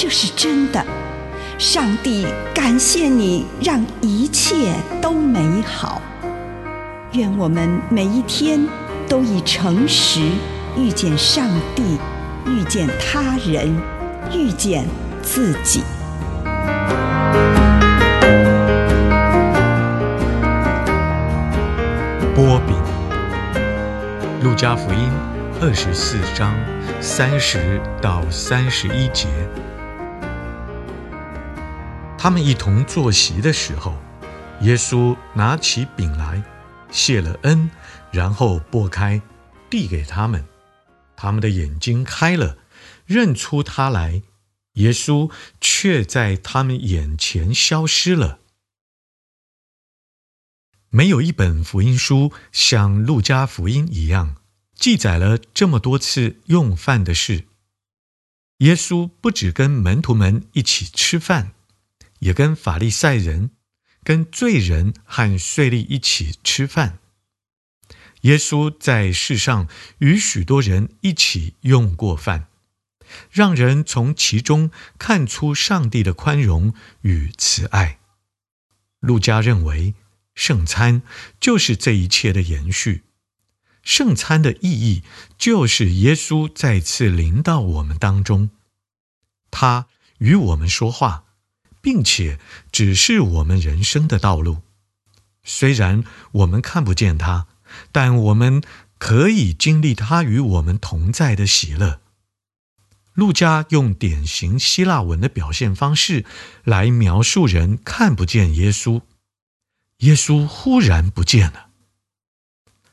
这是真的。上帝感谢你，让一切都美好。愿我们每一天都以诚实遇见上帝，遇见他人，遇见自己。波比，路加福音二十四章三十到三十一节。他们一同坐席的时候，耶稣拿起饼来，谢了恩，然后拨开，递给他们。他们的眼睛开了，认出他来。耶稣却在他们眼前消失了。没有一本福音书像路加福音一样记载了这么多次用饭的事。耶稣不止跟门徒们一起吃饭，也跟法利赛人、跟罪人和税吏一起吃饭。耶稣在世上与许多人一起用过饭，让人从其中看出上帝的宽容与慈爱。路加认为。圣餐就是这一切的延续。圣餐的意义就是耶稣再次临到我们当中，他与我们说话，并且指示我们人生的道路。虽然我们看不见他，但我们可以经历他与我们同在的喜乐。路加用典型希腊文的表现方式来描述人看不见耶稣。耶稣忽然不见了，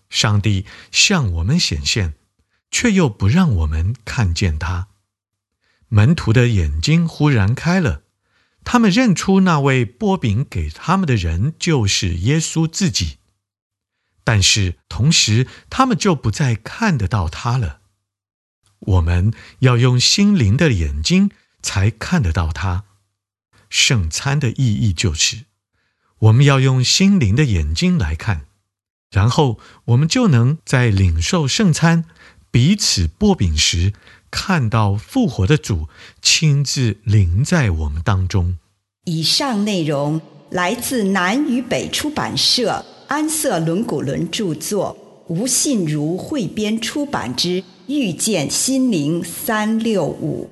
上帝向我们显现，却又不让我们看见他。门徒的眼睛忽然开了，他们认出那位擘饼给他们的人就是耶稣自己，但是同时他们就不再看得到他了。我们要用心灵的眼睛才看得到他。圣餐的意义就是。我们要用心灵的眼睛来看，然后我们就能在领受圣餐、彼此擘饼时，看到复活的主亲自临在我们当中。以上内容来自南与北出版社安瑟伦古伦著作，吴信如汇编出版之《遇见心灵三六五》。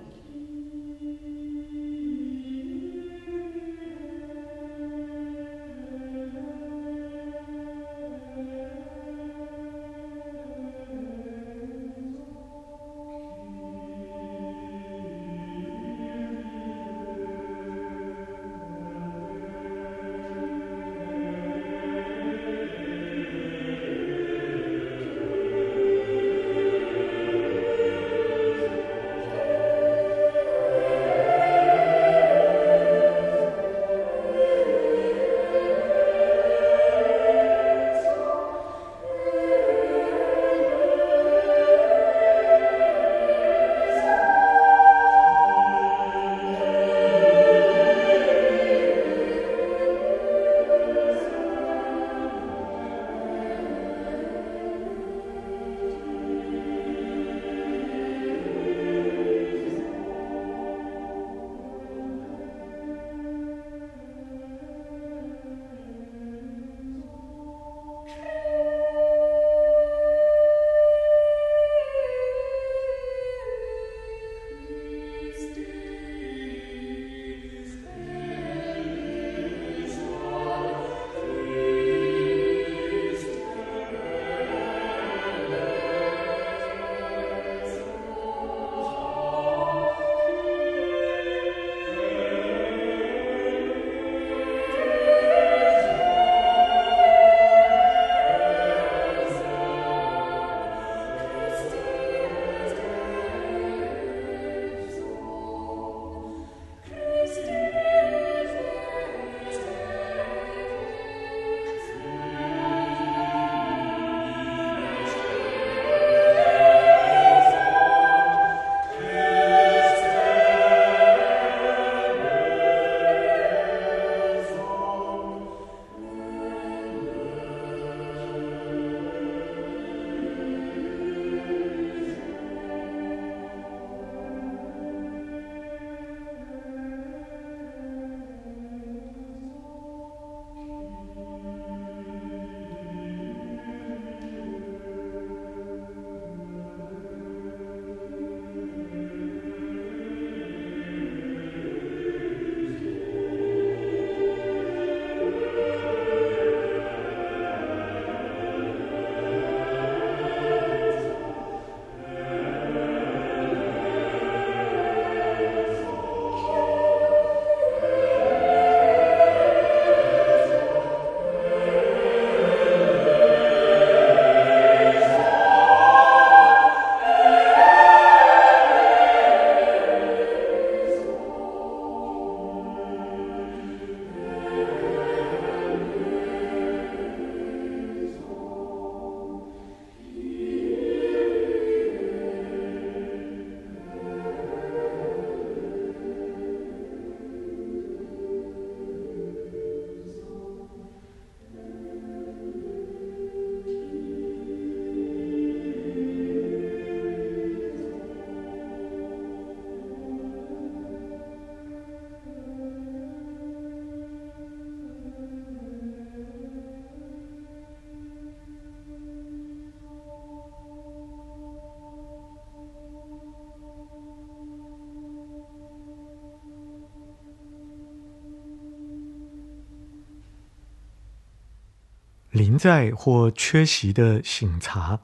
临在或缺席的省察。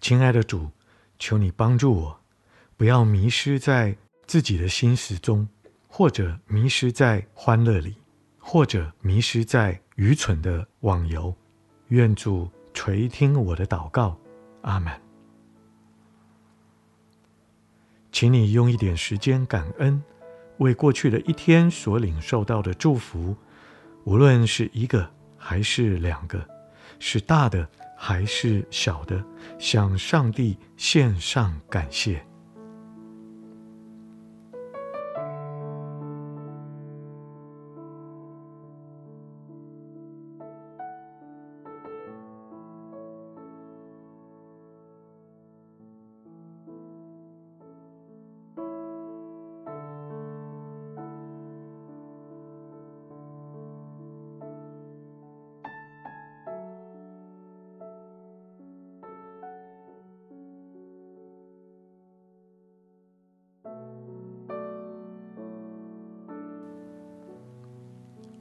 亲爱的主，求你帮助我，不要迷失在自己的心事中，或者迷失在欢乐里，或者迷失在愚蠢的网游。愿主垂听我的祷告，阿门。请你用一点时间感恩，为过去的一天所领受到的祝福，无论是一个还是两个，是大的。还是小的，向上帝献上感谢。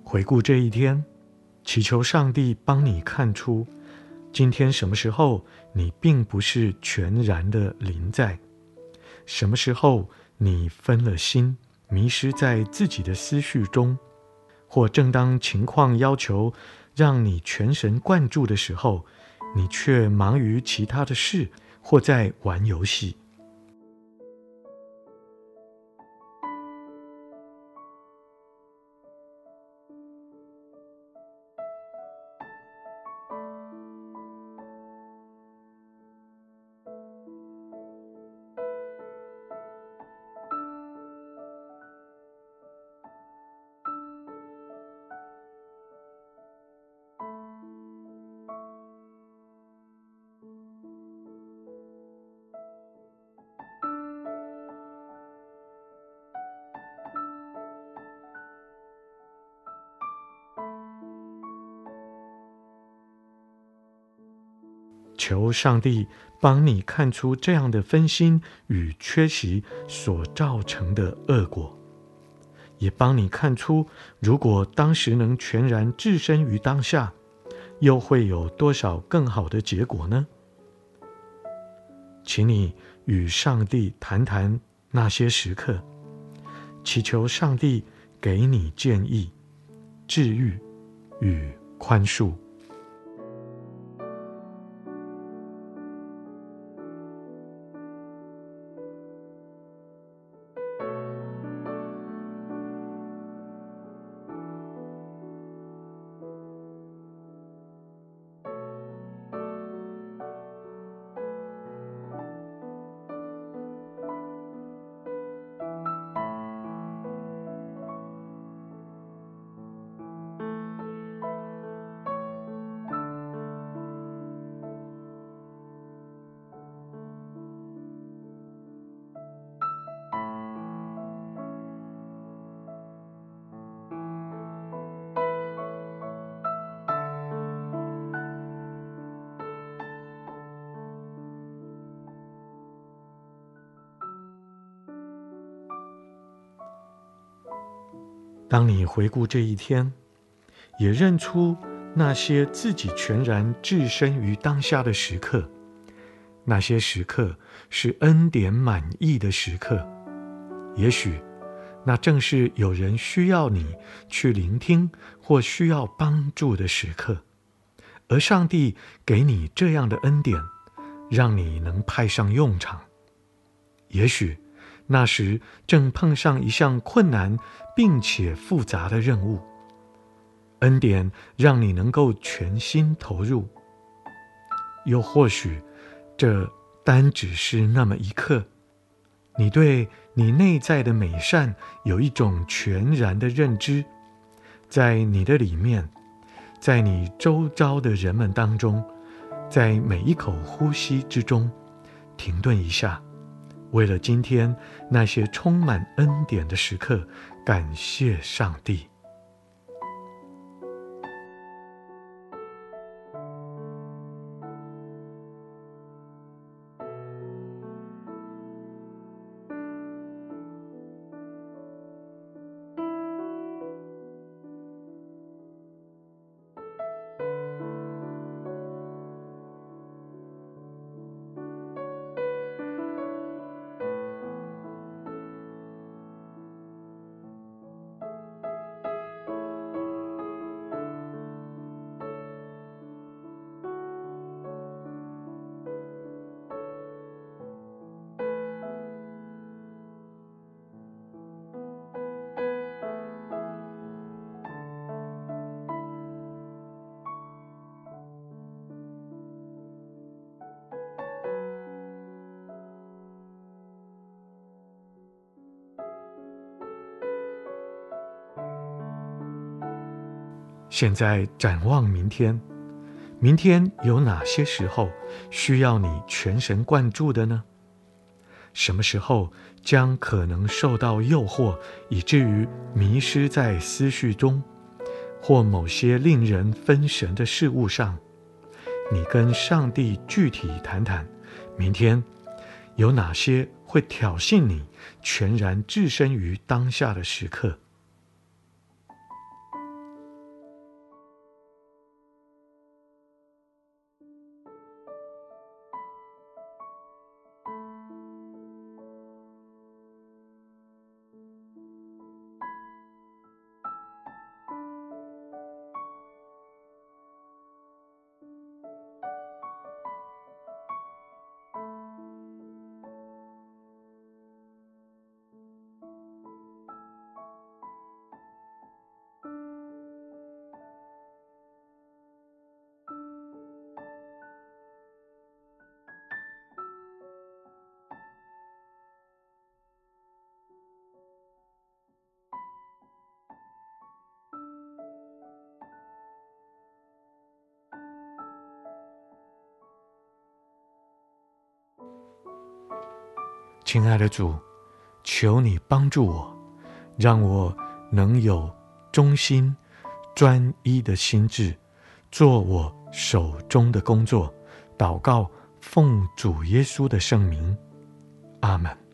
回顾这一天，祈求上帝帮你看出，今天什么时候你并不是全然的临在，什么时候你分了心，迷失在自己的思绪中，或正当情况要求让你全神贯注的时候，你却忙于其他的事，或在玩游戏。求上帝帮你看出这样的分心与缺席所造成的恶果，也帮你看出，如果当时能全然置身于当下，又会有多少更好的结果呢？请你与上帝谈谈那些时刻，祈求上帝给你建议、治愈与宽恕。当你回顾这一天，也认出那些自己全然置身于当下的时刻，那些时刻是恩典满溢的时刻。也许，那正是有人需要你去聆听或需要帮助的时刻，而上帝给你这样的恩典，让你能派上用场。也许。那时正碰上一项困难并且复杂的任务，恩典让你能够全心投入。又或许，这单只是那么一刻，你对你内在的美善有一种全然的认知，在你的里面，在你周遭的人们当中，在每一口呼吸之中，停顿一下。为了今天那些充满恩典的时刻，感谢上帝。现在展望明天，明天有哪些时候需要你全神贯注的呢？什么时候将可能受到诱惑，以至于迷失在思绪中，或某些令人分神的事物上？你跟上帝具体谈谈，明天有哪些会挑衅你全然置身于当下的时刻？亲爱的主，求你帮助我，让我能有忠心、专一的心志，做我手中的工作。祷告，奉主耶稣的圣名，阿门。